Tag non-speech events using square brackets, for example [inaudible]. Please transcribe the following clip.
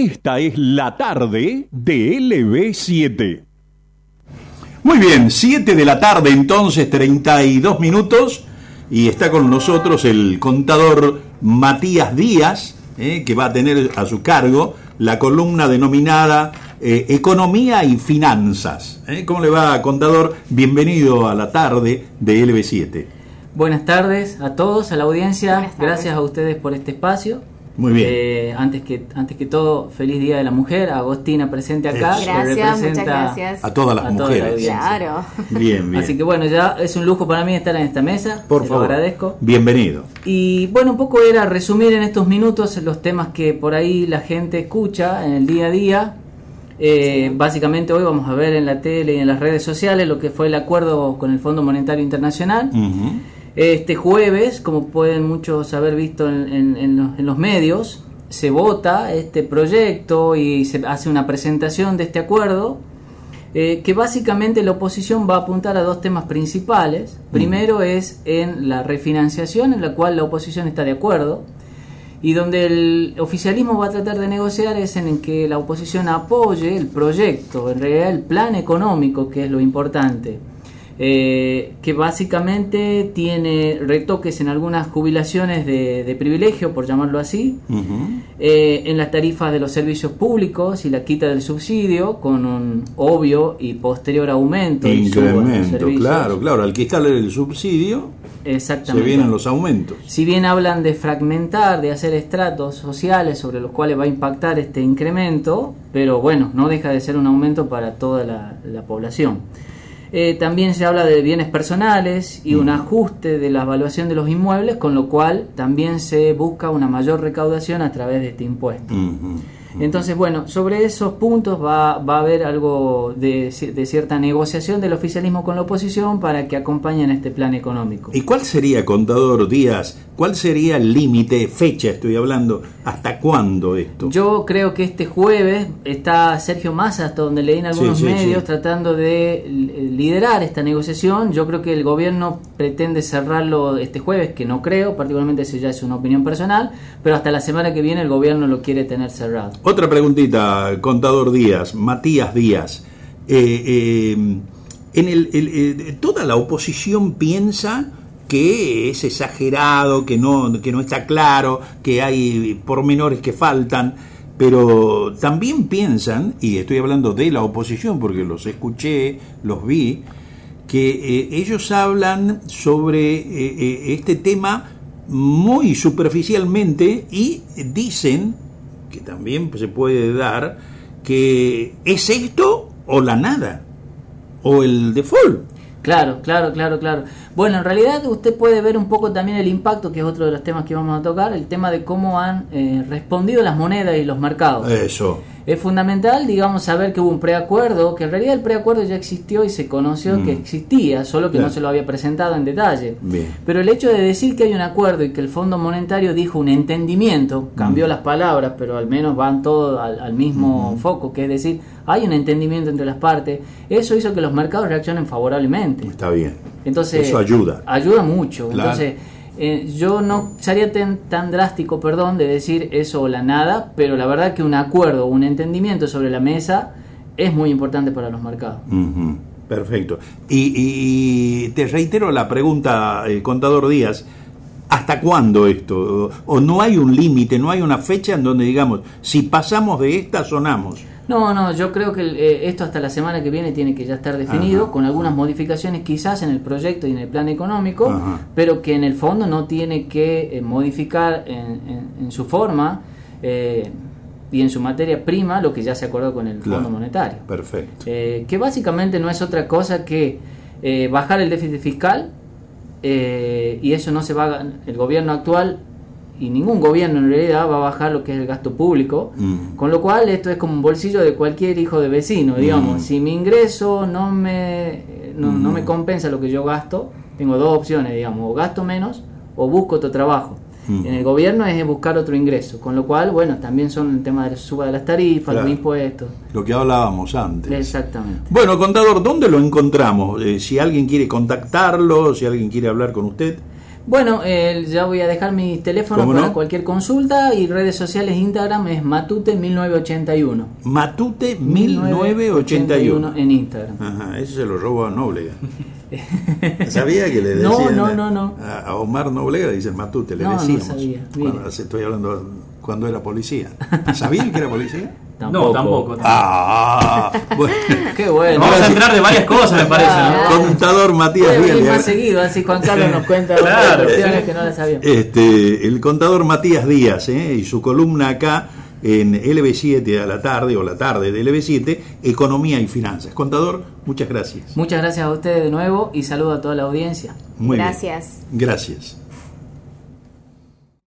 Esta es la tarde de LB7. Muy bien, 7 de la tarde entonces, 32 minutos, y está con nosotros el contador Matías Díaz, eh, que va a tener a su cargo la columna denominada eh, Economía y Finanzas. Eh. ¿Cómo le va, contador? Bienvenido a la tarde de LB7. Buenas tardes a todos, a la audiencia. Gracias a ustedes por este espacio. Muy bien. Eh, antes, que, antes que todo, feliz Día de la Mujer. Agostina presente acá. Gracias, muchas gracias. A todas las mujeres. claro. Bien, bien. Así que bueno, ya es un lujo para mí estar en esta mesa. Por Te favor. Lo agradezco. Bienvenido. Y bueno, un poco era resumir en estos minutos los temas que por ahí la gente escucha en el día a día. Eh, Básicamente hoy vamos a ver en la tele y en las redes sociales lo que fue el acuerdo con el Fondo Monetario Internacional. Ujú. Este jueves, como pueden muchos haber visto en, en- en los, en los medios, se vota este proyecto y se hace una presentación de este acuerdo, eh, que básicamente la oposición va a apuntar a dos temas principales. Primero es en la refinanciación, en la cual la oposición está de acuerdo, y donde el oficialismo va a tratar de negociar es en el que la oposición apoye el proyecto, en realidad el plan económico, que es lo importante, eh, que básicamente tiene retoques en algunas jubilaciones de, de privilegio, por llamarlo así, eh, en las tarifas de los servicios públicos y la quita del subsidio, con un obvio y posterior aumento de Incremento, servicios. claro, claro. Al quitarle el subsidio, se vienen los aumentos. Si bien hablan de fragmentar, de hacer estratos sociales sobre los cuales va a impactar este incremento, pero bueno, no deja de ser un aumento para toda la, la población. Eh, también se habla de bienes personales y un ajuste de la evaluación de los inmuebles, con lo cual también se busca una mayor recaudación a través de este impuesto. Ujú. Entonces, bueno, sobre esos puntos va, va a haber algo de, de cierta negociación del oficialismo con la oposición para que acompañen este plan económico. ¿Y cuál sería, contador Díaz, cuál sería el límite, fecha estoy hablando, hasta cuándo esto? Yo creo que este jueves está Sergio Massa, hasta donde leí en algunos Sí, sí, medios, sí. tratando de li- liderar esta negociación. Yo creo que el gobierno pretende cerrarlo este jueves, que no creo, particularmente si ya es una opinión personal, pero hasta la semana que viene el gobierno lo quiere tener cerrado. Otra preguntita, contador Díaz, Matías Díaz. Eh, eh, en el, eh, toda la oposición piensa que es exagerado, que no, que no está claro, que hay pormenores que faltan, pero también piensan, y estoy hablando de la oposición porque los escuché, los vi, que ellos hablan sobre este tema muy superficialmente y dicen que también se puede dar que es esto o la nada o el default. Claro, claro, claro, claro. Bueno, en realidad usted puede ver un poco también el impacto, que es otro de los temas que vamos a tocar, el tema de cómo han eh, respondido las monedas y los mercados. Eso. Es fundamental, digamos, saber que hubo un preacuerdo, que en realidad el preacuerdo ya existió y se conoció que existía, solo que no se lo había presentado en detalle. Bien. Pero el hecho de decir que hay un acuerdo y que el Fondo Monetario dijo un entendimiento, cambió las palabras, pero al menos van todos al, al mismo foco, que es decir, hay un entendimiento entre las partes, eso hizo que los mercados reaccionen favorablemente. Está bien. Entonces, Eso ayuda. Ayuda mucho. Claro. Entonces, eh, yo no sería tan, tan drástico, perdón, de decir eso o la nada, pero la verdad que un acuerdo, un entendimiento sobre la mesa es muy importante para los mercados. Ujú, Perfecto. Y, y te reitero la pregunta, eh, contador Díaz. ¿Hasta cuándo esto? O, o no hay un límite, no hay una fecha en donde digamos, si pasamos de esta, sonamos. No, no, yo creo que eh, esto hasta la semana que viene tiene que ya estar definido, Ajá. con algunas modificaciones quizás en el proyecto y en el plan económico, Ajá. pero que en el fondo no tiene que eh, modificar en, en- en su forma eh, y en su materia prima lo que ya se acordó con el Claro. Fondo Monetario. Perfecto. Eh, que básicamente no es otra cosa que eh, bajar el déficit fiscal eh, y eso no se va a, el gobierno actual y ningún gobierno en realidad va a bajar lo que es el gasto público Mm. con lo cual esto es como un bolsillo de cualquier hijo de vecino digamos Mm. si mi ingreso no me eh, no, no me Mm. compensa lo que yo gasto tengo dos opciones digamos o gasto menos o busco otro trabajo en el gobierno es buscar otro ingreso con lo cual bueno también son el tema de la suba de las tarifas Claro. los impuestos Lo que hablábamos antes. exactamente Bueno, contador, ¿dónde lo encontramos? Eh, si alguien quiere contactarlo, si alguien quiere hablar con usted. Bueno, eh, ya voy a dejar mi teléfono ¿Cómo para no? cualquier consulta y redes sociales Instagram es Matute1981. Matute 1981. en Instagram. Ajá, eso se lo robó a Noblega. [laughs] ¿Sabía que le decían no, no, no. A, Omar Noblega le dicen Matute, le No, no decíamos. sabía, Cuando, estoy hablando cuando era policía. ¿Sabían que era policía? [laughs] No, tampoco. Ah, [laughs] bueno. Qué bueno. Vamos a entrar de varias cosas, me parece, ¿no? Contador Matías Díaz. más seguido, así Juan Carlos nos cuenta [laughs] Claro, cuestiones que no las sabíamos. Este, el contador Matías Díaz ¿eh? y su columna acá en LB7 a la tarde o la tarde de LB7, Economía y Finanzas. Contador, muchas gracias. Muchas gracias a ustedes de nuevo y saludo a toda la audiencia. Muy bien. Gracias. Gracias.